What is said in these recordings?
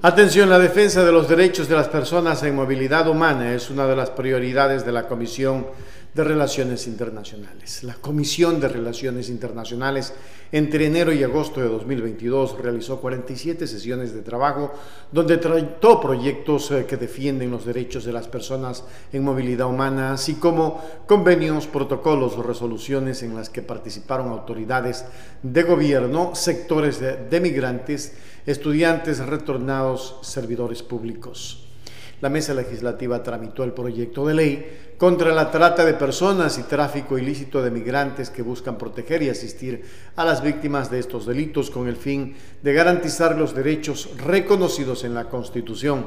Atención, la defensa de los derechos de las personas en movilidad humana es una de las prioridades de la Comisión de Relaciones Internacionales. La Comisión de Relaciones Internacionales entre enero y agosto de 2022 realizó 47 sesiones de trabajo donde trató proyectos eh, que defienden los derechos de las personas en movilidad humana, así como convenios, protocolos o resoluciones en las que participaron autoridades de gobierno, sectores de, migrantes, estudiantes retornados, servidores públicos. La mesa legislativa tramitó el proyecto de ley contra la trata de personas y tráfico ilícito de migrantes que buscan proteger y asistir a las víctimas de estos delitos con el fin de garantizar los derechos reconocidos en la Constitución.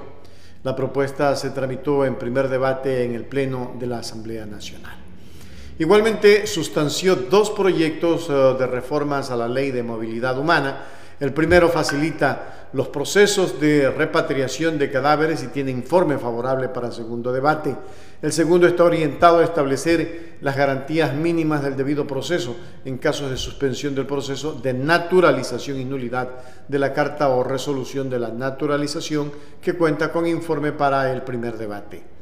La propuesta se tramitó en primer debate en el Pleno de la Asamblea Nacional. Igualmente sustanció dos proyectos eh, de reformas a la Ley de Movilidad Humana, el primero facilita los procesos de repatriación de cadáveres y tiene informe favorable para el segundo debate. El segundo está orientado a establecer las garantías mínimas del debido proceso en casos de suspensión del proceso de naturalización y nulidad de la carta o resolución de la naturalización que cuenta con informe para el primer debate.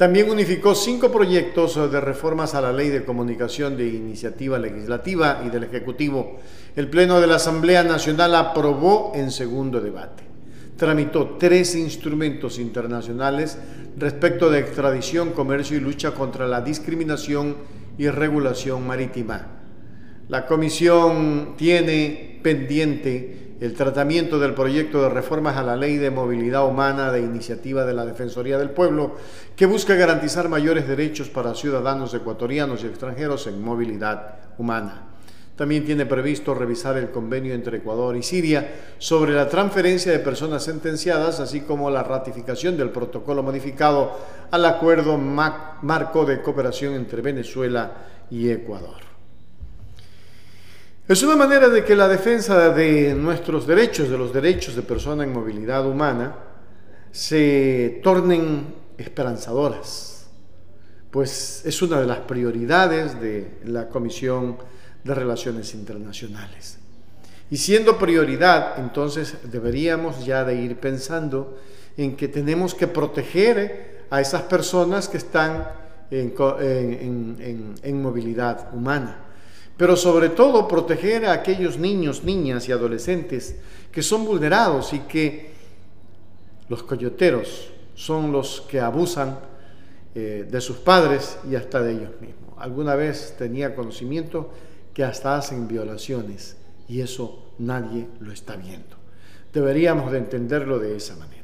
También unificó cinco proyectos de reformas a la Ley de Comunicación de Iniciativa Legislativa y del Ejecutivo. El Pleno de la Asamblea Nacional aprobó en segundo debate. Tramitó tres instrumentos internacionales respecto de extradición, comercio y lucha contra la discriminación y regulación marítima. La Comisión tiene pendiente el tratamiento del proyecto de reformas a la Ley de Movilidad Humana de iniciativa de la Defensoría del Pueblo, que busca garantizar mayores derechos para ciudadanos ecuatorianos y extranjeros en movilidad humana. También tiene previsto revisar el convenio entre Ecuador y Siria sobre la transferencia de personas sentenciadas, así como la ratificación del protocolo modificado al acuerdo marco de cooperación entre Venezuela y Ecuador. Es una manera de que la defensa de nuestros derechos, de los derechos de persona en movilidad humana, se tornen esperanzadoras, pues es una de las prioridades de la Comisión de Relaciones Internacionales. Y siendo prioridad, entonces deberíamos ya de ir pensando en que tenemos que proteger a esas personas que están en, en movilidad humana pero sobre todo proteger a aquellos niños, niñas y adolescentes que son vulnerados y que los coyoteros son los que abusan eh, de sus padres y hasta de ellos mismos. Alguna vez tenía conocimiento que hasta hacen violaciones y eso nadie lo está viendo. Deberíamos de entenderlo de esa manera.